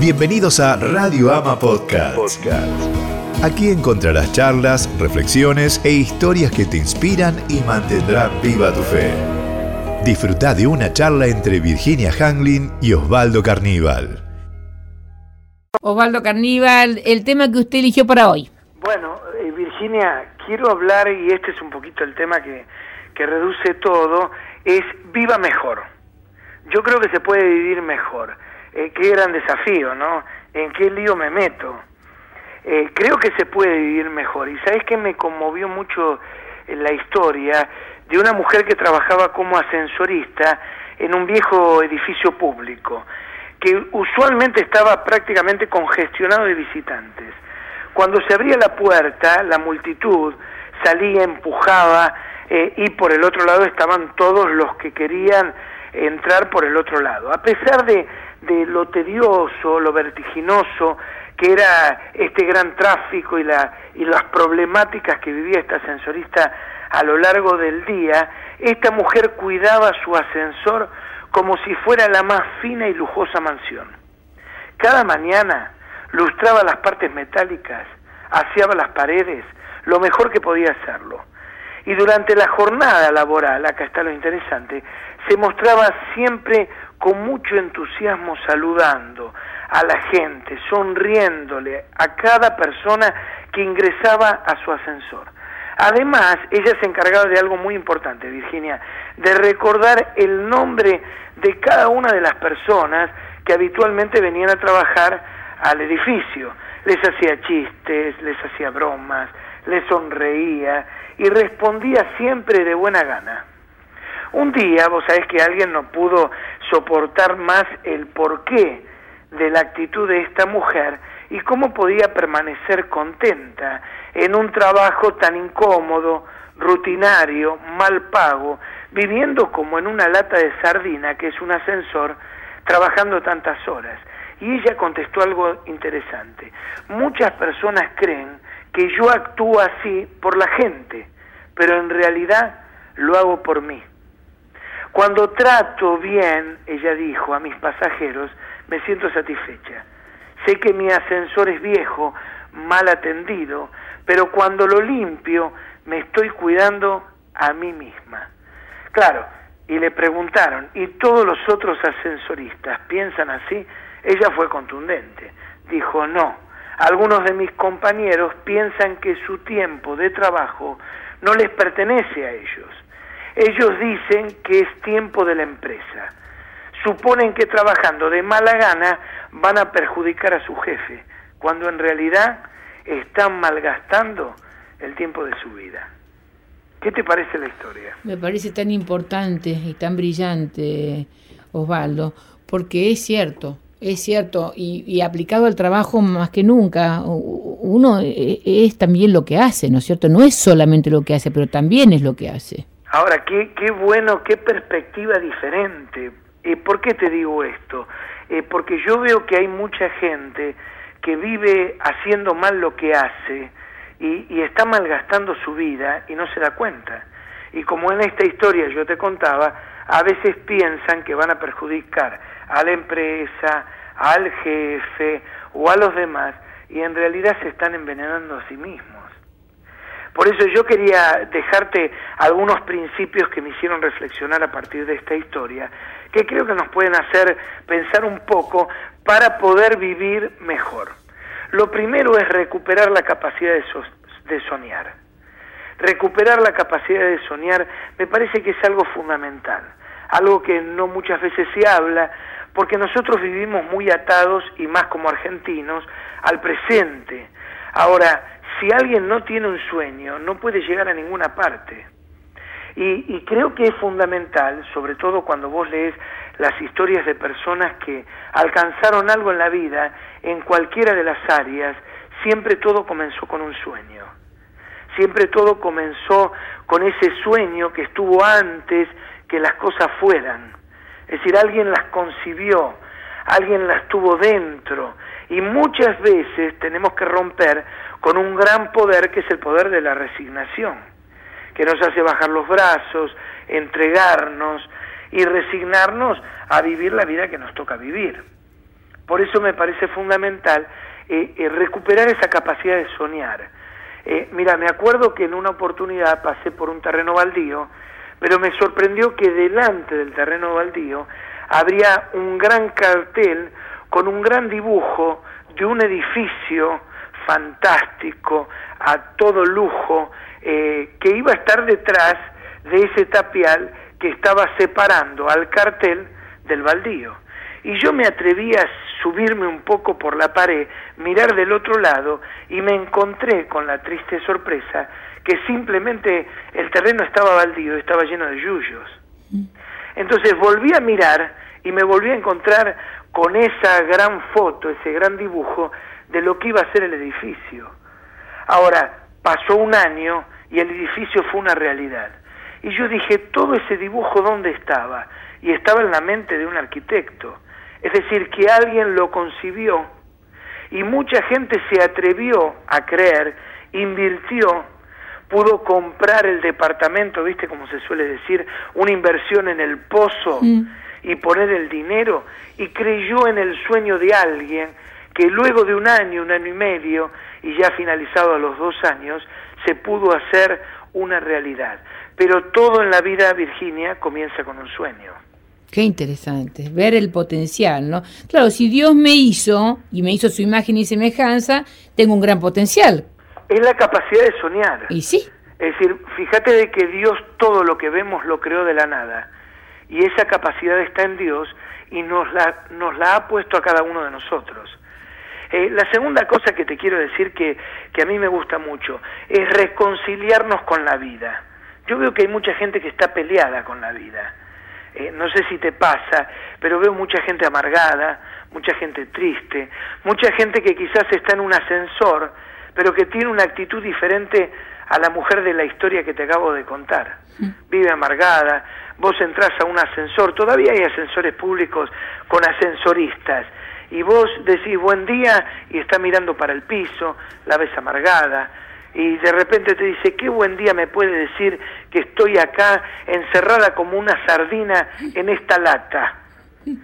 Bienvenidos a Radio Ama Podcast. Aquí encontrarás charlas, reflexiones e historias que te inspiran y mantendrán viva tu fe. Disfruta de una charla entre Virginia Hanglin y Osvaldo Carníbal. Osvaldo Carníbal, el tema que usted eligió para hoy. Bueno, eh, Virginia, quiero hablar, y este es un poquito el tema que, que reduce todo, es viva mejor. Yo creo que se puede vivir mejor. Eh, qué gran desafío, ¿no? ¿En qué lío me meto? Eh, creo que se puede vivir mejor. Y sabes que me conmovió mucho la historia de una mujer que trabajaba como ascensorista en un viejo edificio público, que usualmente estaba prácticamente congestionado de visitantes. Cuando se abría la puerta, la multitud salía, empujaba, eh, y por el otro lado estaban todos los que querían entrar por el otro lado. A pesar de, de lo tedioso, lo vertiginoso que era este gran tráfico y, la, y las problemáticas que vivía esta ascensorista a lo largo del día, esta mujer cuidaba su ascensor como si fuera la más fina y lujosa mansión. Cada mañana lustraba las partes metálicas, aseaba las paredes, lo mejor que podía hacerlo. Y durante la jornada laboral, acá está lo interesante, se mostraba siempre con mucho entusiasmo saludando a la gente, sonriéndole a cada persona que ingresaba a su ascensor. Además, ella se encargaba de algo muy importante, Virginia, de recordar el nombre de cada una de las personas que habitualmente venían a trabajar al edificio. Les hacía chistes, les hacía bromas, les sonreía y respondía siempre de buena gana. Un día, vos sabés que alguien no pudo soportar más el porqué de la actitud de esta mujer y cómo podía permanecer contenta en un trabajo tan incómodo, rutinario, mal pago, viviendo como en una lata de sardina, que es un ascensor, trabajando tantas horas. Y ella contestó algo interesante. Muchas personas creen que yo actúo así por la gente, pero en realidad lo hago por mí. Cuando trato bien, ella dijo, a mis pasajeros, me siento satisfecha. Sé que mi ascensor es viejo, mal atendido, pero cuando lo limpio me estoy cuidando a mí misma. Claro, y le preguntaron, ¿y todos los otros ascensoristas piensan así? Ella fue contundente. Dijo, no, algunos de mis compañeros piensan que su tiempo de trabajo no les pertenece a ellos. Ellos dicen que es tiempo de la empresa. Suponen que trabajando de mala gana van a perjudicar a su jefe, cuando en realidad están malgastando el tiempo de su vida. ¿Qué te parece la historia? Me parece tan importante y tan brillante, Osvaldo, porque es cierto, es cierto, y, aplicado al trabajo más que nunca, uno e, es también lo que hace, ¿no es cierto? No es solamente lo que hace, pero también es lo que hace. Ahora, qué, qué bueno, qué perspectiva diferente. Eh, ¿Por qué te digo esto? Eh, porque yo veo que hay mucha gente que vive haciendo mal lo que hace y, y está malgastando su vida y no se da cuenta. Y como en esta historia yo te contaba, a veces piensan que van a perjudicar a la empresa, al jefe o a los demás, y en realidad se están envenenando a sí mismos. Por eso yo quería dejarte algunos principios que me hicieron reflexionar a partir de esta historia, que creo que nos pueden hacer pensar un poco para poder vivir mejor. Lo primero es recuperar la capacidad de, soñar. Recuperar la capacidad de soñar me parece que es algo fundamental, algo que no muchas veces se habla, porque nosotros vivimos muy atados, y más como argentinos, al presente. Ahora, si alguien no tiene un sueño, no puede llegar a ninguna parte. Y, creo que es fundamental, sobre todo cuando vos lees las historias de personas que alcanzaron algo en la vida, en cualquiera de las áreas, siempre todo comenzó con un sueño. Siempre todo comenzó con ese sueño que estuvo antes que las cosas fueran. Es decir, alguien las concibió, alguien las tuvo dentro. Y muchas veces tenemos que romper con un gran poder que es el poder de la resignación, que nos hace bajar los brazos, entregarnos y resignarnos a vivir la vida que nos toca vivir. Por eso me parece fundamental eh, eh, recuperar esa capacidad de soñar. Eh, mira, me acuerdo que en una oportunidad pasé por un terreno baldío, pero me sorprendió que delante del terreno baldío habría un gran cartel con un gran dibujo de un edificio fantástico, a todo lujo, eh, que iba a estar detrás de ese tapial que estaba separando al cartel del baldío. Y yo me atreví a subirme un poco por la pared, mirar del otro lado y me encontré con la triste sorpresa que simplemente el terreno estaba baldío, estaba lleno de yuyos. Entonces volví a mirar y me volví a encontrar con esa gran foto, ese gran dibujo de lo que iba a ser el edificio. Ahora, pasó un año y el edificio fue una realidad. Y yo dije, todo ese dibujo, ¿dónde estaba? Y estaba en la mente de un arquitecto. Es decir, que alguien lo concibió y mucha gente se atrevió a creer, invirtió, pudo comprar el departamento, viste como se suele decir, una inversión en el pozo mm. y poner el dinero y creyó en el sueño de alguien que luego de un año, un año y medio, y ya finalizado a los dos años, se pudo hacer una realidad. Pero todo en la vida, Virginia, comienza con un sueño. Qué interesante, ver el potencial, ¿no? Claro, si Dios me hizo y me hizo su imagen y semejanza, tengo un gran potencial. Es la capacidad de soñar. Y sí. Es decir, fíjate de que Dios todo lo que vemos lo creó de la nada. Y esa capacidad está en Dios y nos la, nos la ha puesto a cada uno de nosotros. Eh, la segunda cosa que te quiero decir que, que a mí me gusta mucho es reconciliarnos con la vida. Yo veo que hay mucha gente que está peleada con la vida. Eh, no sé si te pasa, pero veo mucha gente amargada, mucha gente triste, mucha gente que quizás está en un ascensor, pero que tiene una actitud diferente a la mujer de la historia que te acabo de contar. Vive amargada, vos entras a un ascensor, todavía hay ascensores públicos con ascensoristas, y vos decís buen día y está mirando para el piso, la ves amargada, y de repente te dice, qué buen día me puede decir que estoy acá encerrada como una sardina en esta lata.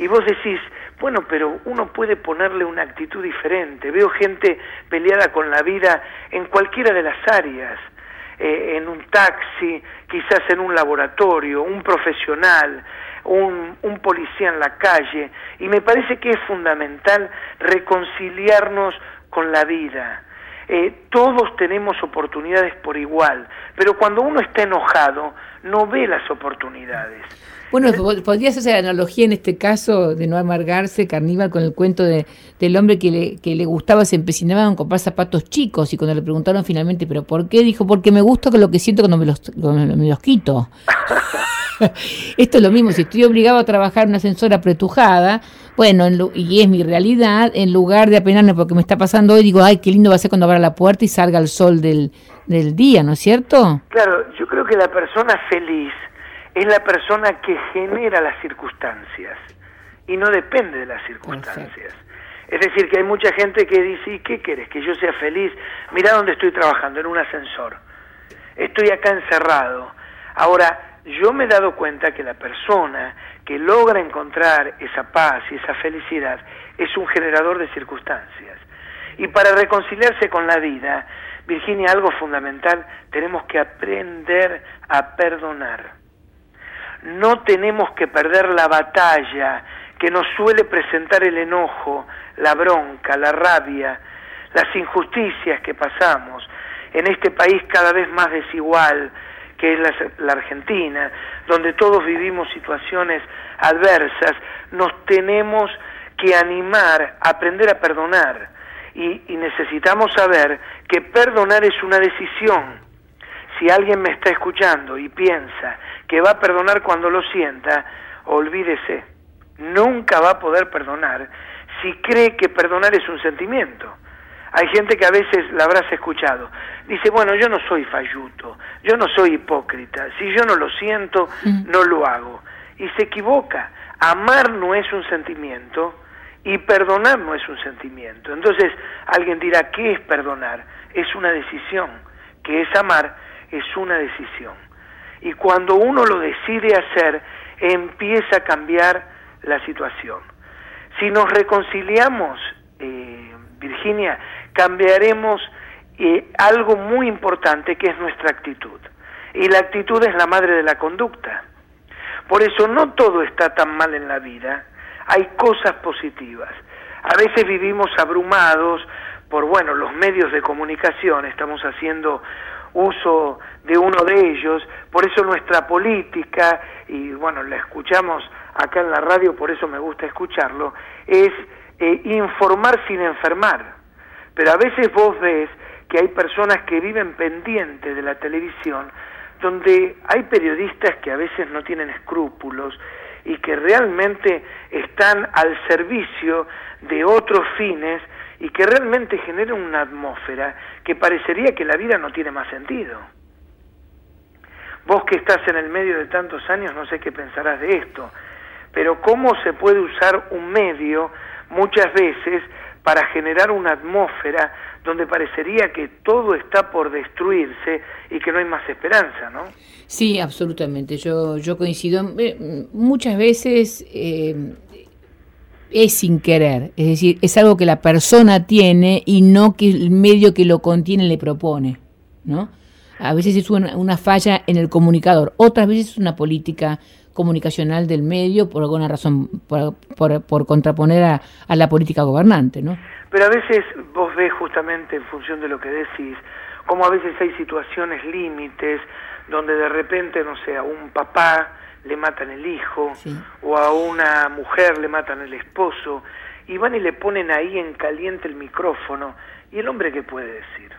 Y vos decís, bueno, pero uno puede ponerle una actitud diferente. Veo gente peleada con la vida en cualquiera de las áreas, eh, en un taxi, quizás en un laboratorio, un profesional, un, un policía en la calle. Y me parece que es fundamental reconciliarnos con la vida eh, todos tenemos oportunidades por igual, pero cuando uno está enojado no ve las oportunidades. Bueno, podrías hacer analogía en este caso de no amargarse, Carníbal, con el cuento de, del hombre que le, que le gustaba, se empecinaba en comprar zapatos chicos y cuando le preguntaron finalmente, ¿pero por qué? Dijo, porque me gusta lo que siento cuando me los, cuando me los quito. Esto es lo mismo, si estoy obligado a trabajar en una ascensor apretujada, bueno, y es mi realidad, en lugar de apenarme porque me está pasando hoy, digo, ay, qué lindo va a ser cuando abra la puerta y salga el sol del, del día, ¿no es cierto? Claro, yo creo que la persona feliz es la persona que genera las circunstancias y no depende de las circunstancias. Es decir, que hay mucha gente que dice, ¿y qué quieres? Que yo sea feliz. Mira dónde estoy trabajando, en un ascensor. Estoy acá encerrado. Ahora, yo me he dado cuenta que la persona que logra encontrar esa paz y esa felicidad es un generador de circunstancias. Y para reconciliarse con la vida, Virginia, algo fundamental, tenemos que aprender a perdonar. No tenemos que perder la batalla que nos suele presentar el enojo, la bronca, la rabia, las injusticias que pasamos en este país cada vez más desigual, que es la, Argentina, donde todos vivimos situaciones adversas, nos tenemos que animar a aprender a perdonar. Y, y, necesitamos saber que perdonar es una decisión. Si alguien me está escuchando y piensa que va a perdonar cuando lo sienta, olvídese, nunca va a poder perdonar si cree que perdonar es un sentimiento. Hay gente que a veces la habrás escuchado. Dice, bueno, yo no soy falluto, yo no soy hipócrita, si yo no lo siento, mm. no lo hago. Y se equivoca. Amar no es un sentimiento y perdonar no es un sentimiento. Entonces alguien dirá, ¿qué es perdonar? Es una decisión. ¿Qué es amar? Es una decisión. Y cuando uno lo decide hacer, empieza a cambiar la situación. Si nos reconciliamos, eh, Virginia, cambiaremos eh, algo muy importante que es nuestra actitud. Y la actitud es la madre de la conducta. Por eso no todo está tan mal en la vida, hay cosas positivas. A veces vivimos abrumados por, bueno, los medios de comunicación, estamos haciendo uso de uno de ellos, por eso nuestra política, y bueno, la escuchamos acá en la radio, por eso me gusta escucharlo, es eh, informar sin enfermar. Pero a veces vos ves que hay personas que viven pendientes de la televisión, donde hay periodistas que a veces no tienen escrúpulos y que realmente están al servicio de otros fines y que realmente generan una atmósfera que parecería que la vida no tiene más sentido. Vos que estás en el medio de tantos años, no sé qué pensarás de esto, pero cómo se puede usar un medio muchas veces para generar una atmósfera donde parecería que todo está por destruirse y que no hay más esperanza, ¿no? Sí, absolutamente. Yo, yo coincido. Eh, muchas veces eh, es sin querer, es decir, es algo que la persona tiene y no que el medio que lo contiene le propone, ¿no? A veces es una, falla en el comunicador, otras veces es una política comunicacional del medio por alguna razón, por, por, contraponer a, a, la política gobernante, ¿no? Pero a veces vos ves justamente en función de lo que decís, como a veces hay situaciones límites donde de repente, no sé, un papá le matan el hijo o a una mujer le matan el esposo y van y le ponen ahí en caliente el micrófono y el hombre qué puede decir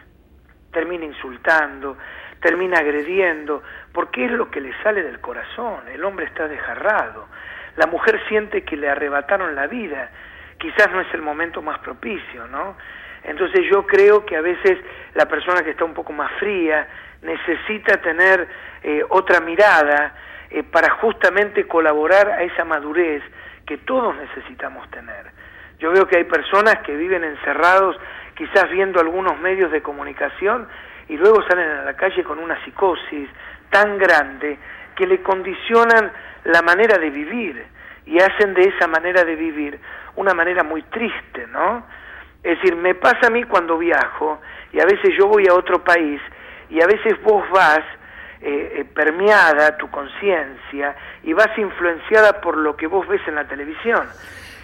termina insultando termina agrediendo porque es lo que le sale del corazón el hombre está desgarrado. La mujer siente que le arrebataron la vida quizás no es el momento más propicio no entonces yo creo que a veces la persona que está un poco más fría necesita tener eh, otra mirada eh, para justamente colaborar a esa madurez que todos necesitamos tener. Yo veo que hay personas que viven encerrados, quizás viendo algunos medios de comunicación, y luego salen a la calle con una psicosis tan grande que le condicionan la manera de vivir y hacen de esa manera de vivir una manera muy triste, ¿no? Es decir, me pasa a mí cuando viajo y a veces yo voy a otro país y a veces vos vas eh, eh, permeada tu conciencia y vas influenciada por lo que vos ves en la televisión.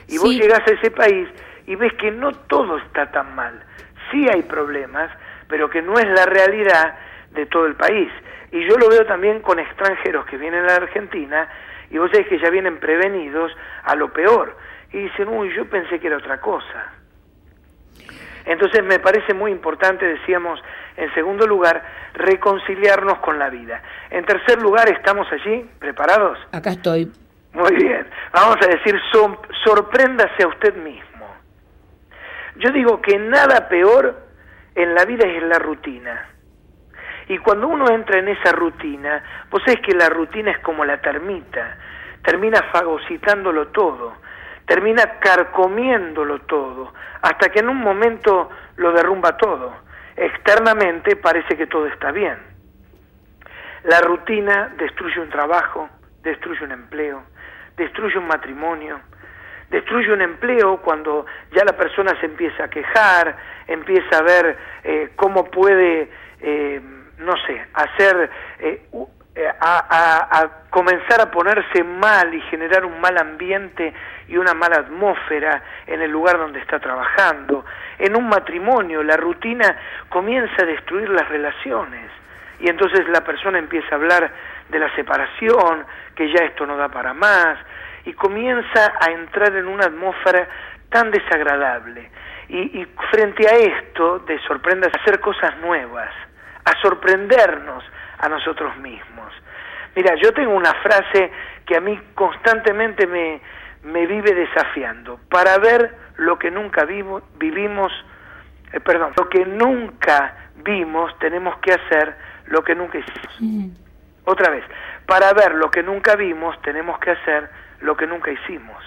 Y vos llegás a ese país y ves que no todo está tan mal. Sí hay problemas, pero que no es la realidad de todo el país. Y yo lo veo también con extranjeros que vienen a la Argentina y vos sabés que ya vienen prevenidos a lo peor. Y dicen, uy, yo pensé que era otra cosa. Entonces me parece muy importante, decíamos, en segundo lugar, reconciliarnos con la vida. En tercer lugar, ¿estamos allí? ¿Preparados? Acá estoy. Muy bien. Vamos a decir, sorpréndase a usted mismo. Yo digo que nada peor en la vida es la rutina. Y cuando uno entra en esa rutina, vos sabés que la rutina es como la termita, termina fagocitándolo todo termina carcomiéndolo todo, hasta que en un momento lo derrumba todo. Externamente parece que todo está bien. La rutina destruye un trabajo, destruye un empleo, destruye un matrimonio, destruye un empleo cuando ya la persona se empieza a quejar, empieza a ver eh, cómo puede, eh, no sé, hacer eh, eh, a, comenzar a ponerse mal y generar un mal ambiente y una mala atmósfera en el lugar donde está trabajando. En un matrimonio la rutina comienza a destruir las relaciones y entonces la persona empieza a hablar de la separación, que ya esto no da para más, y comienza a entrar en una atmósfera tan desagradable. Y, y frente a esto, de sorprender, hacer cosas nuevas, a sorprendernos, a nosotros mismos. Mira, yo tengo una frase que a mí constantemente me, me vive desafiando, para ver lo que nunca vivo, vivimos, eh, perdón, lo que nunca vimos tenemos que hacer lo que nunca hicimos. Otra vez, para ver lo que nunca vimos tenemos que hacer lo que nunca hicimos.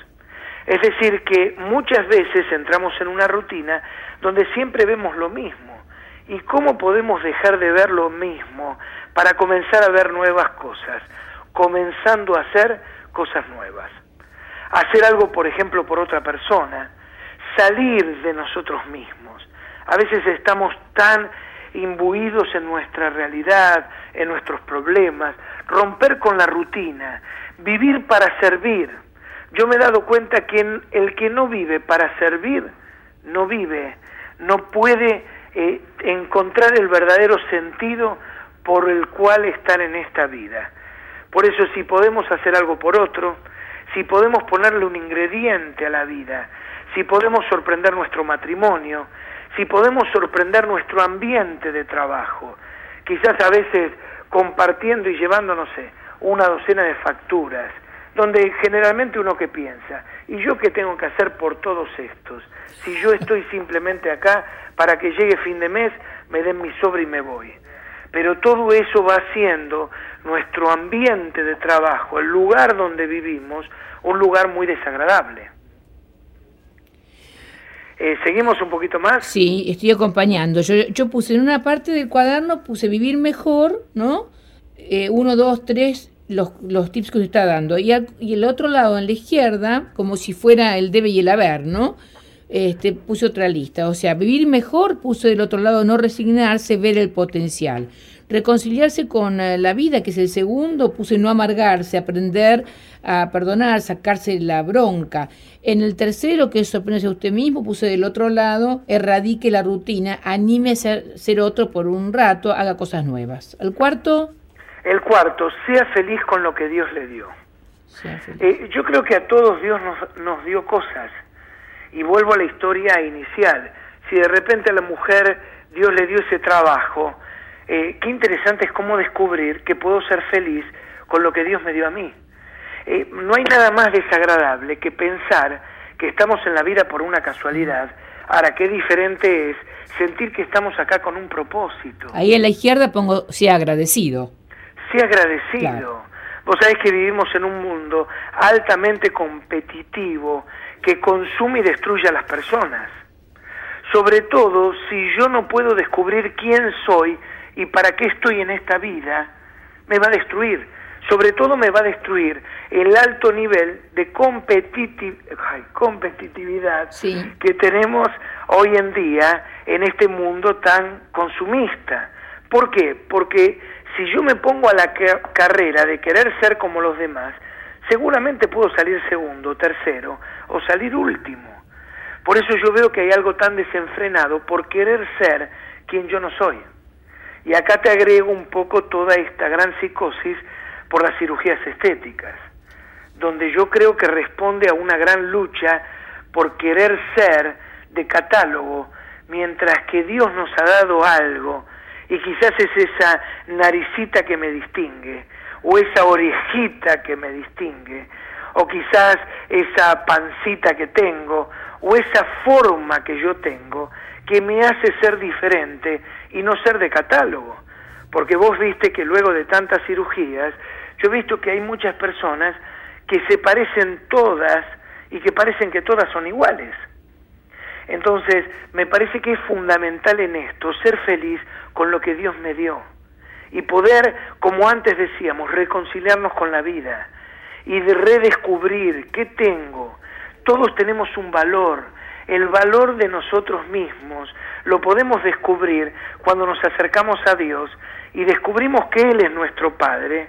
Es decir, que muchas veces entramos en una rutina donde siempre vemos lo mismo. ¿Y cómo podemos dejar de ver lo mismo para comenzar a ver nuevas cosas, comenzando a hacer cosas nuevas. hacer algo, por ejemplo, por otra persona, salir de nosotros mismos. A veces estamos tan imbuidos en nuestra realidad, en nuestros problemas, romper con la rutina, vivir para servir. Yo me he dado cuenta que el que no vive para servir, no vive, no puede eh, encontrar el verdadero sentido por el cual estar en esta vida. Por eso si podemos hacer algo por otro, si podemos ponerle un ingrediente a la vida, si podemos sorprender nuestro matrimonio, si podemos sorprender nuestro ambiente de trabajo, quizás a veces compartiendo y llevando, no sé, una docena de facturas, donde generalmente uno que piensa, ¿y yo qué tengo que hacer por todos estos? Si yo estoy simplemente acá para que llegue fin de mes, me den mi sobre y me voy. Pero todo eso va haciendo nuestro ambiente de trabajo, el lugar donde vivimos, un lugar muy desagradable. Eh, ¿Seguimos un poquito más? Sí, estoy acompañando. Yo, yo puse en una parte del cuaderno, puse vivir mejor, ¿no? Eh, uno, dos, tres, los, los tips que usted está dando. Y, y el otro lado, en la izquierda, como si fuera el debe y el haber, ¿no? Este, puse otra lista. O sea, vivir mejor, puse del otro lado, no resignarse, ver el potencial. Reconciliarse con eh, la vida, que es el segundo, puse no amargarse, aprender a perdonar, sacarse la bronca. En el tercero, que es sorprenderse a usted mismo, puse del otro lado, erradique la rutina, anime a ser, otro por un rato, haga cosas nuevas. El cuarto. El cuarto, sea feliz con lo que Dios le dio. Eh, yo creo que a todos Dios nos, nos dio cosas. Y vuelvo a la historia inicial. Si de repente a la mujer Dios le dio ese trabajo, eh, qué interesante es cómo descubrir que puedo ser feliz con lo que Dios me dio a mí. Eh, no hay nada más desagradable que pensar que estamos en la vida por una casualidad. Ahora, qué diferente es sentir que estamos acá con un propósito. Ahí en la izquierda pongo sea agradecido. Sea agradecido. Vos sabés que vivimos en un mundo altamente competitivo que consume y destruye a las personas. Sobre todo si yo no puedo descubrir quién soy y para qué estoy en esta vida, me va a destruir. Sobre todo me va a destruir el alto nivel de competitividad que tenemos hoy en día en este mundo tan consumista. ¿Por qué? Porque si yo me pongo a la carrera de querer ser como los demás, seguramente puedo salir segundo, tercero o salir último. Por eso yo veo que hay algo tan desenfrenado por querer ser quien yo no soy. Y acá te agrego un poco toda esta gran psicosis por las cirugías estéticas, donde yo creo que responde a una gran lucha por querer ser de catálogo, mientras que Dios nos ha dado algo, y quizás es esa naricita que me distingue, o esa orejita que me distingue, o quizás esa pancita que tengo, o esa forma que yo tengo, que me hace ser diferente y no ser de catálogo. Porque vos viste que luego de tantas cirugías, yo he visto que hay muchas personas que se parecen todas y que parecen que todas son iguales. Entonces, me parece que es fundamental en esto ser feliz con lo que Dios me dio y poder, como antes decíamos, reconciliarnos con la vida y de redescubrir qué tengo. Todos tenemos un valor, el valor de nosotros mismos lo podemos descubrir cuando nos acercamos a Dios y descubrimos que Él es nuestro Padre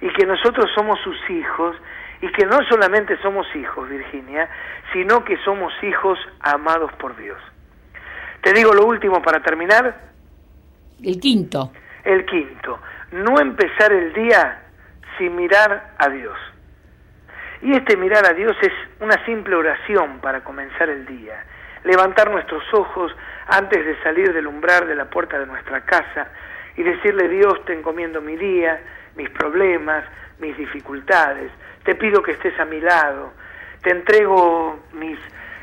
y que nosotros somos sus hijos y que no solamente somos hijos, Virginia, sino que somos hijos amados por Dios. Te digo lo último para terminar. El quinto. El quinto. No empezar el día sin mirar a Dios. Y este mirar a Dios es una simple oración para comenzar el día. Levantar nuestros ojos antes de salir del umbral de la puerta de nuestra casa y decirle Dios te encomiendo mi día, mis problemas, mis dificultades, te pido que estés a mi lado, te entrego mis,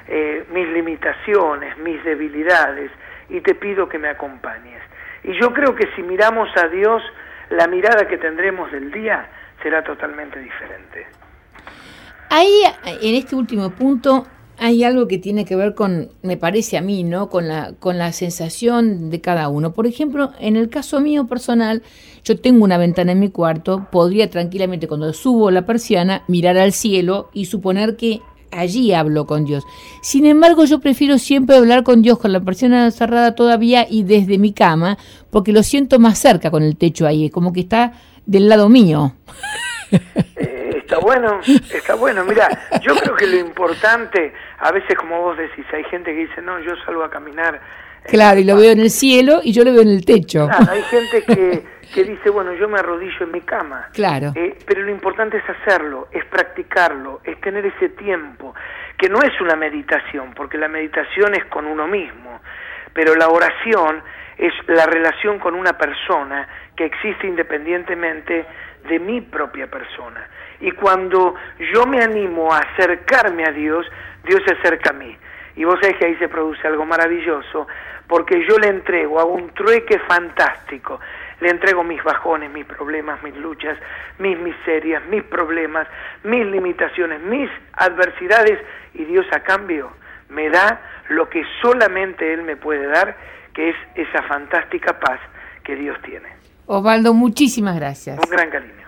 eh, mis limitaciones, mis debilidades y te pido que me acompañes. Y yo creo que si miramos a Dios, la mirada que tendremos del día será totalmente diferente. Ahí, en este último punto, hay algo que tiene que ver con, me parece a mí, ¿no? Con la, con la sensación de cada uno. Por ejemplo, en el caso mío personal, yo tengo una ventana en mi cuarto, podría tranquilamente cuando subo la persiana mirar al cielo y suponer que allí hablo con Dios. Sin embargo, yo prefiero siempre hablar con Dios con la persiana cerrada todavía y desde mi cama, porque lo siento más cerca con el techo ahí, como que está del lado mío. Eh, está bueno, está bueno. Mira, yo creo que lo importante, a veces como vos decís, hay gente que dice, no, yo salgo a caminar. Claro, y lo veo en el cielo y yo lo veo en el techo. Claro, hay gente que, que dice, bueno, yo me arrodillo en mi cama. Claro. Eh, pero lo importante es hacerlo, es practicarlo, es tener ese tiempo, que no es una meditación, porque la meditación es con uno mismo, pero la oración es la relación con una persona que existe independientemente de mi propia persona. Y cuando yo me animo a acercarme a Dios, Dios se acerca a mí. Y vos sabés que ahí se produce algo maravilloso, porque yo le entrego, hago un trueque fantástico. Le entrego mis bajones, mis problemas, mis luchas, mis miserias, mis problemas, mis limitaciones, mis adversidades, y Dios a cambio me da lo que solamente Él me puede dar, que es esa fantástica paz que Dios tiene. Osvaldo, muchísimas gracias. Un gran cariño.